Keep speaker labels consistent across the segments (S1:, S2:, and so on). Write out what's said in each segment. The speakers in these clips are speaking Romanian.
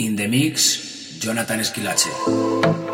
S1: In the mix, Jonathan Esquilache.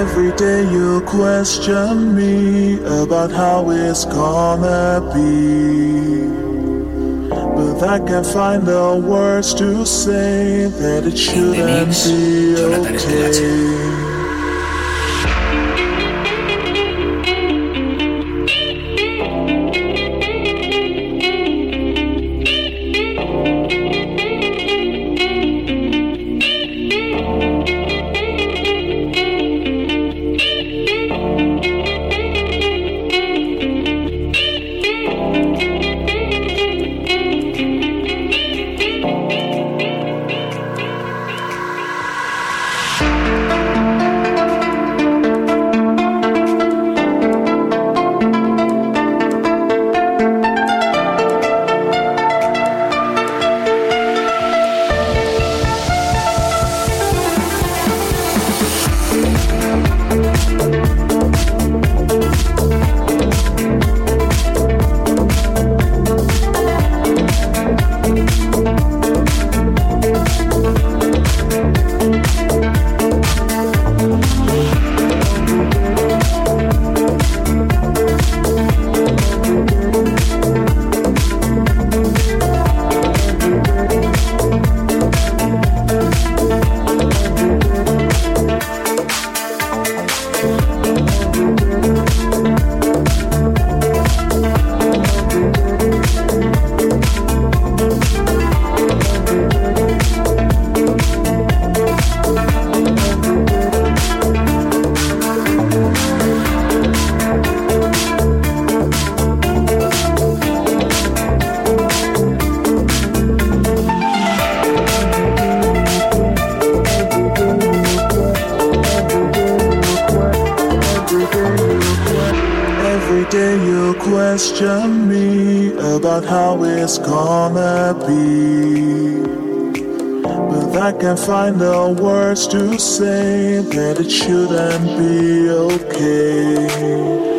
S2: Every day you question me about how it's gonna be. But I can't find the words to say that it shouldn't be okay. question me about how it's gonna be. But I can find the words to say that it shouldn't be okay.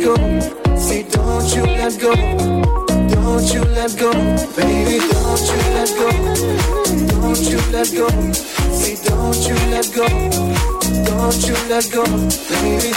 S3: Go. Say, don't you let go. Don't you let go, baby. Don't you let go. Don't you let go. Say, don't you let go. Don't you let go, baby.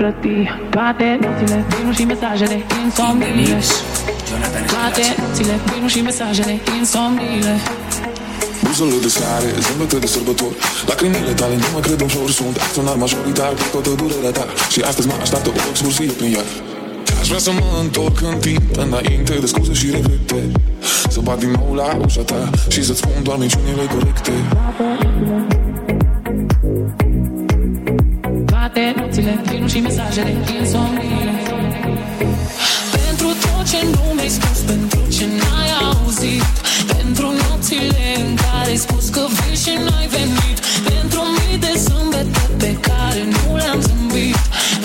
S4: Plăti Toate nopțile, vinul și mesajele, insomniile Toate nopțile, vinul și mesajele, insomniile
S5: Buzele de seare, zâmbete de sărbători. Lacrimile tale nu mă cred ușor Sunt acționar majoritar. Cu toată durerea ta Și astăzi mă așteaptă o excursie prin ea. Aș vrea să mă întorc în timp Înainte de scuze și regrete. Să bat din nou la ușa ta Și să-ți spun doar minciunile corecte.
S4: Toate nopțile, vinul și mesajele, insomniile Pentru tot ce nu mi-ai spus Pentru ce n-ai auzit. Pentru nopțile în care ai spus că vei și n-ai venit. Pentru mii de zâmbete pe care nu le-am zâmbit.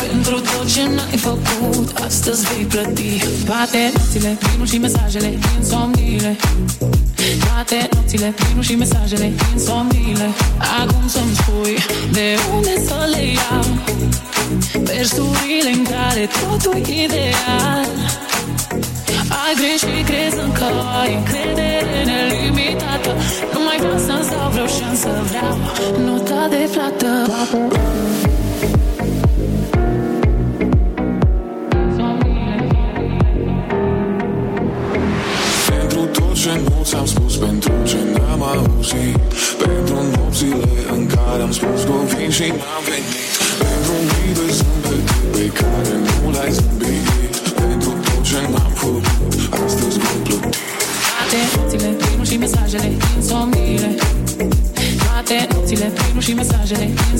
S4: Pentru tot ce n-ai făcut Astăzi vei plăti. Toate nopțile, vinul și mesajele, insomniile toate nopțile, vinul și mesajele, insomniile Acum să-mi spui de unde să le iau. Versurile în care totul ideal. Ai greșit crezând că ai încredere nelimitată. Nu mai vreau să-mi dau vreo șansă Vreau nota de plată
S5: și n-am venit. Pentru mii de zâmbete pe care nu le-ai zâmbit. Pentru tot ce n-am făcut Astăzi voi plăti
S4: Toate nopțile, vinul și mesajele, insomniile Toate nopțile, vinul și mesajele, insomniile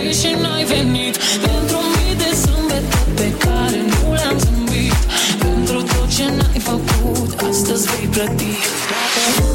S4: spus că vii și n-ai venit. Pentru mii de zâmbete pe care nu le-am zâmbit Pentru tot ce n-ai făcut Astăzi vei plăti.
S6: My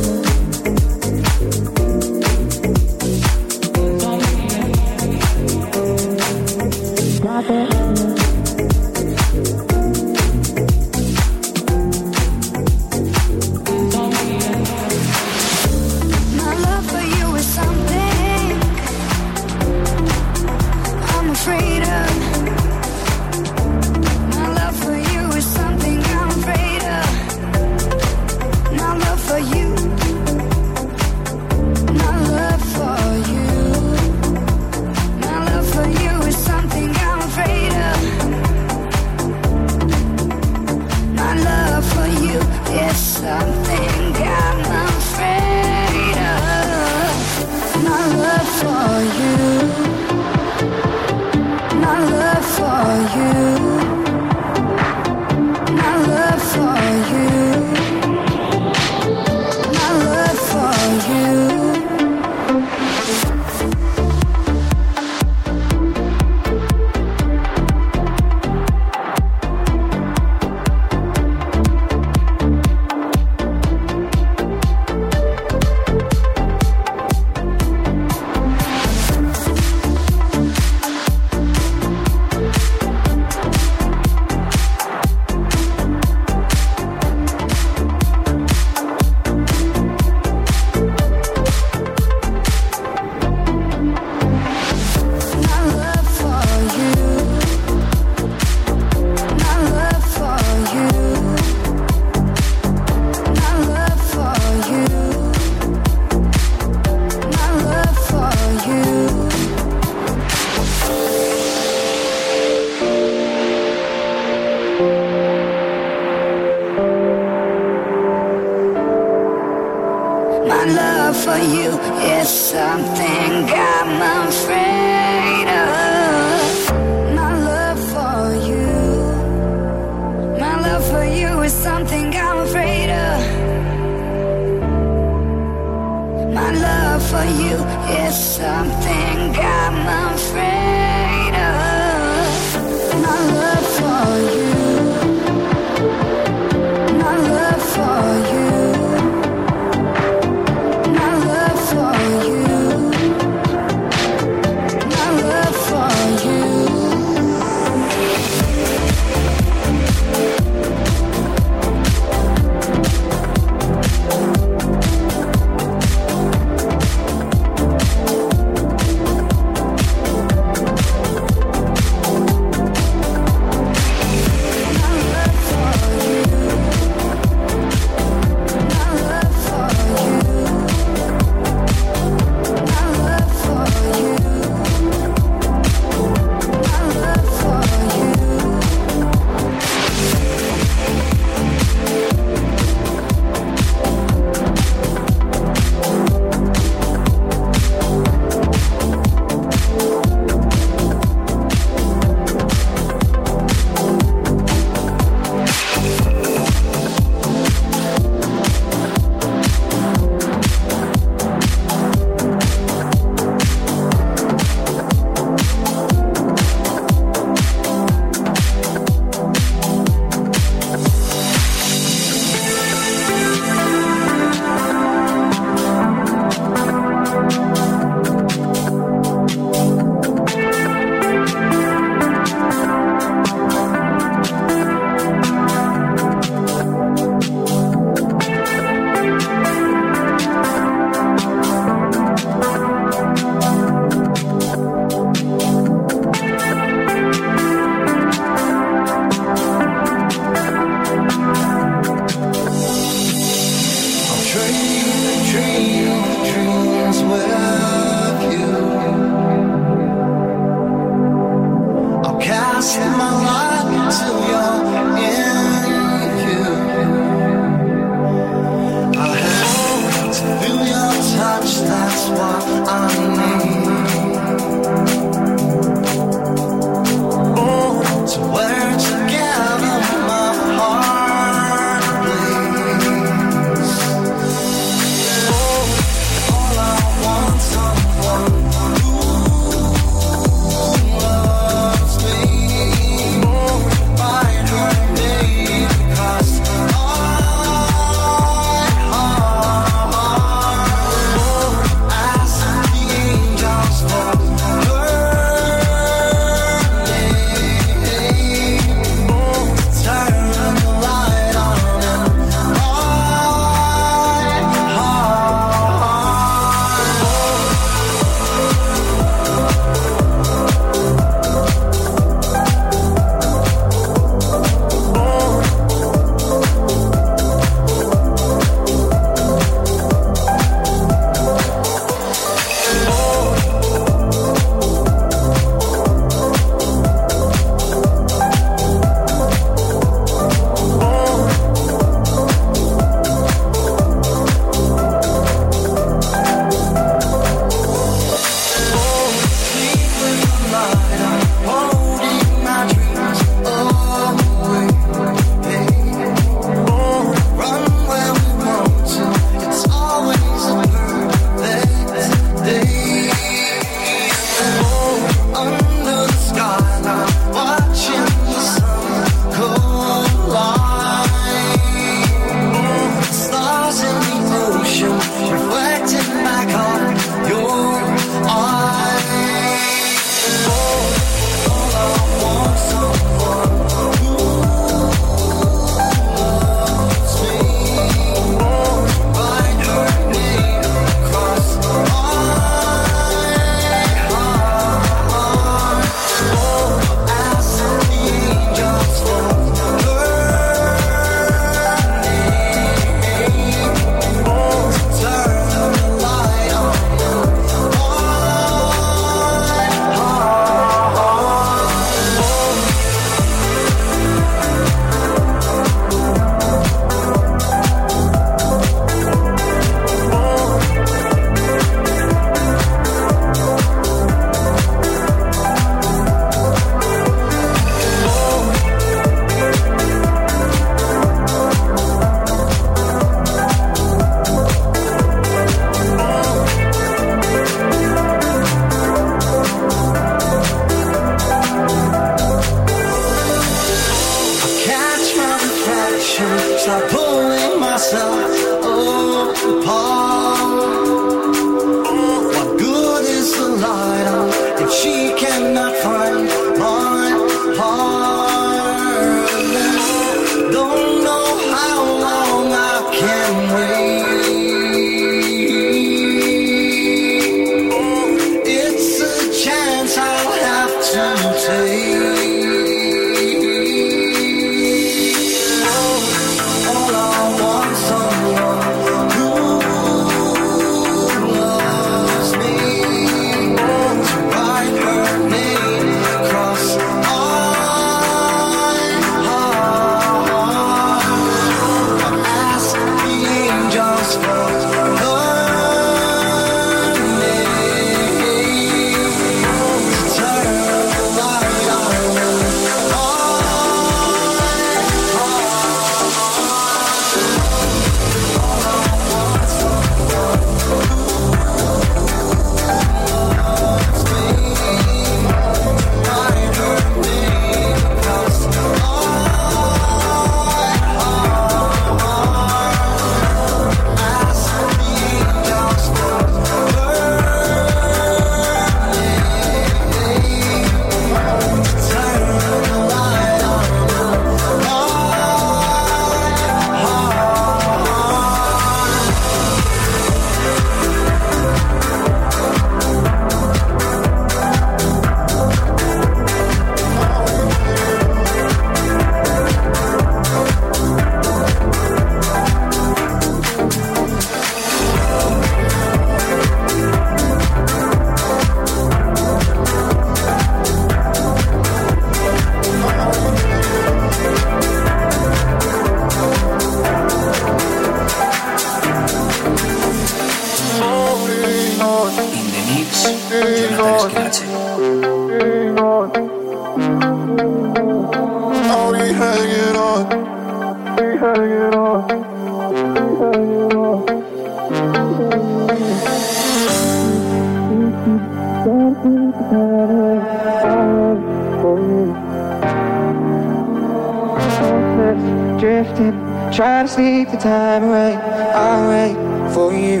S6: sleep the time away. I'll wait for you.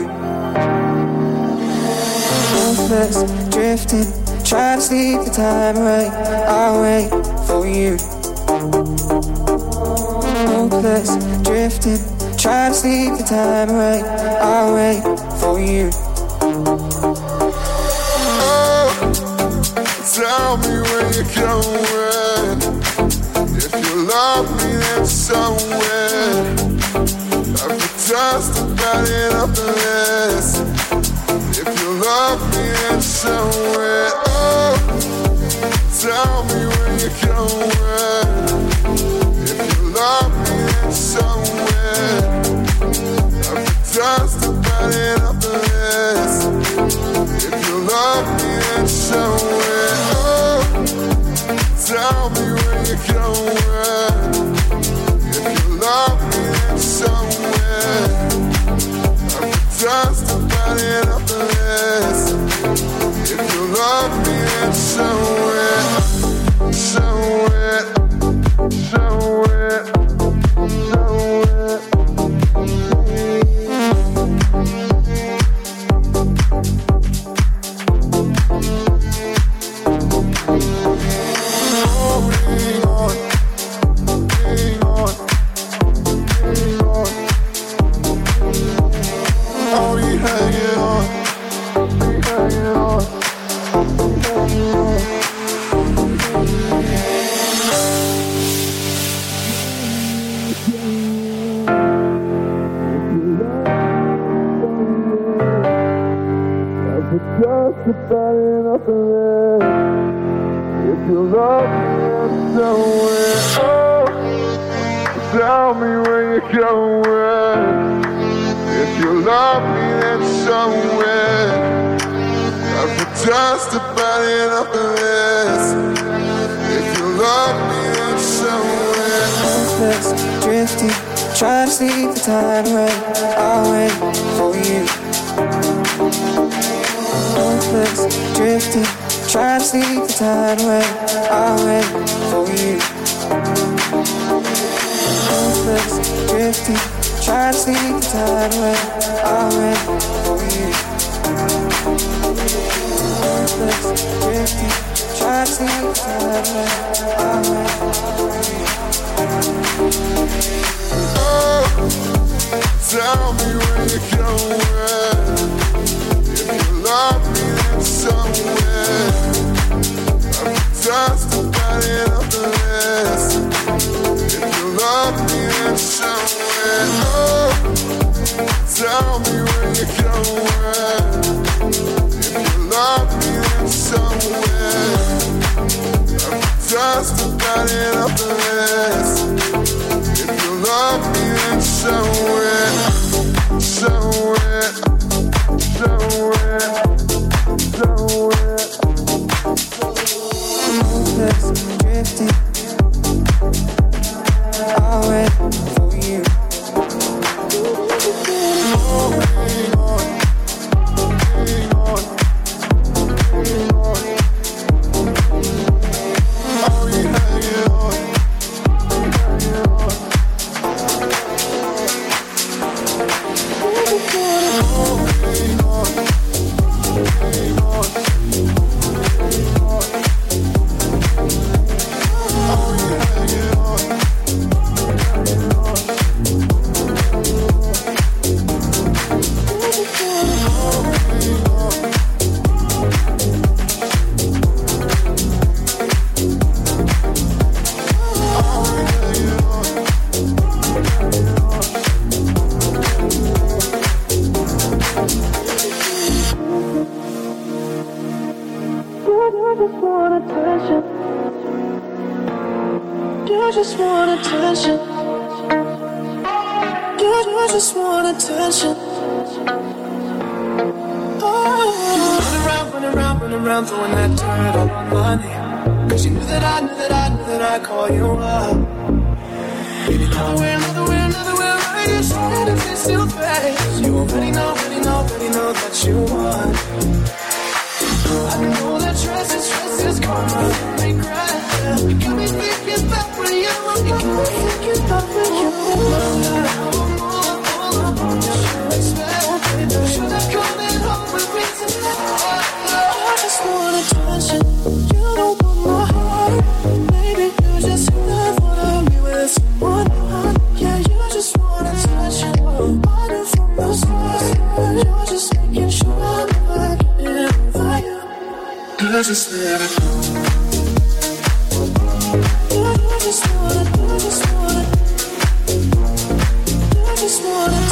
S6: Ruthless, drifting, Try to sleep the time away. I'll wait for you. Hopeless, drifting, Try to sleep the time away. I'll wait for you. Oh, tell me where you're going. helpless. If you love me in some way,
S7: oh, tell me where you're going. just wanna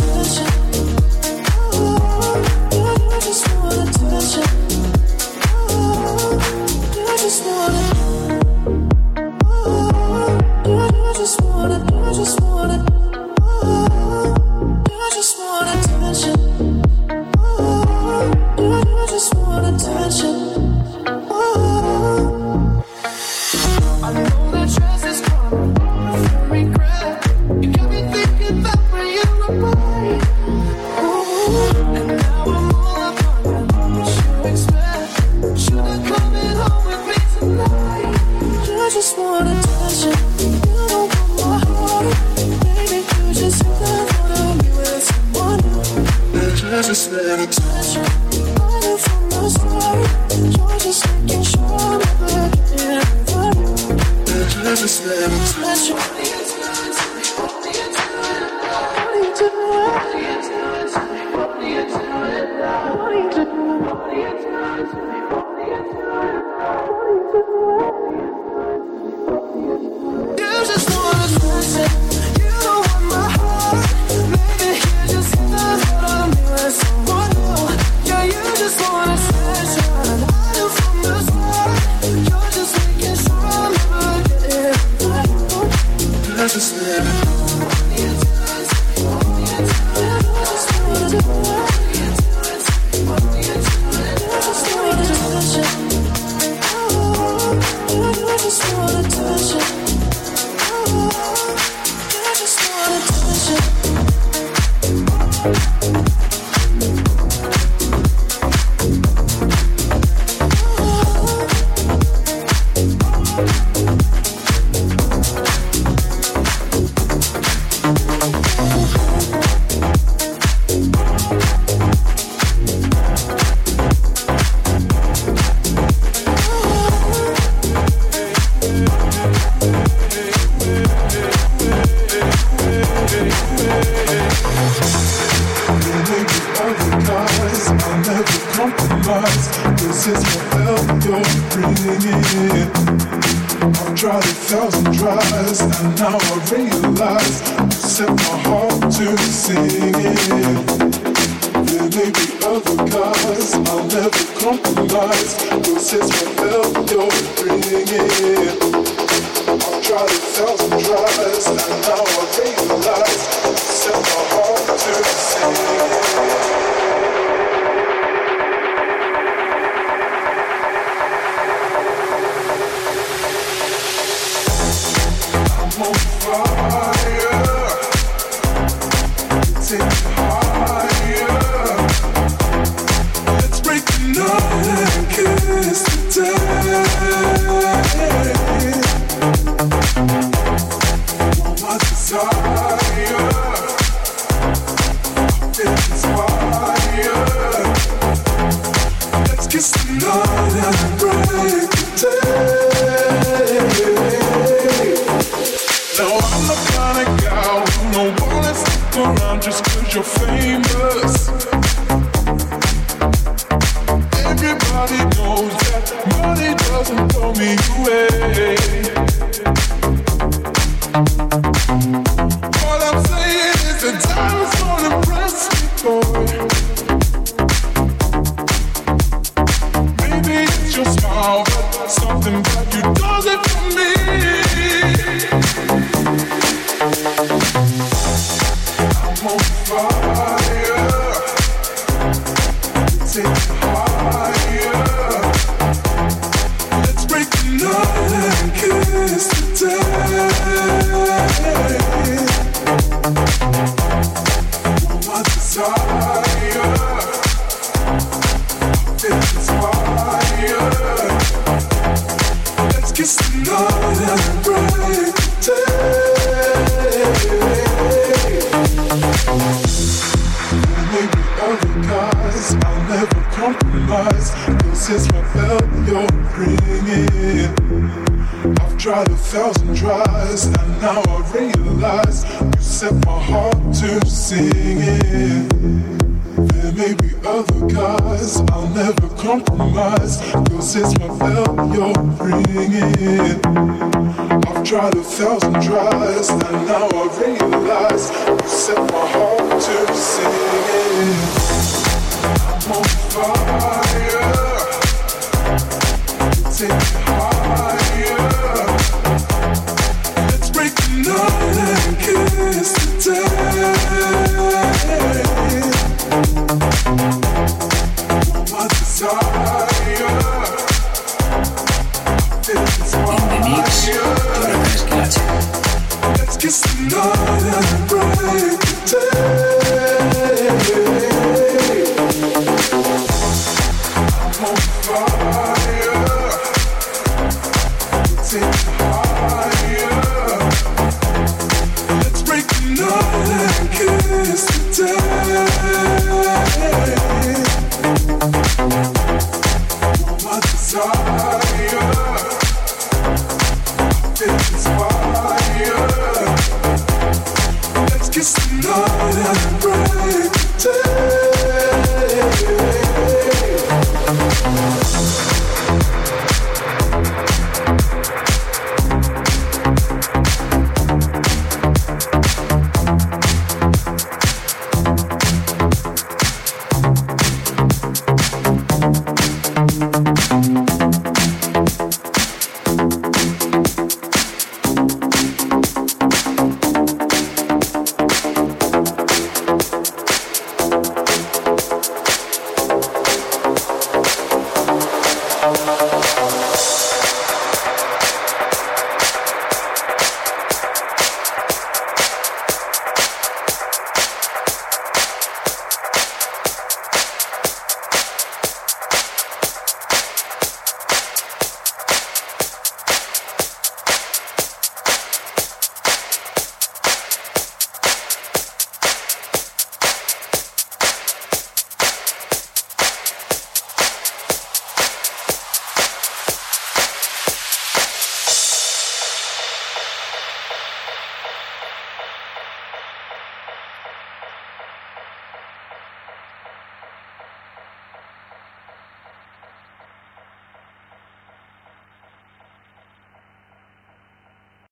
S8: Everybody knows that money doesn't throw me away.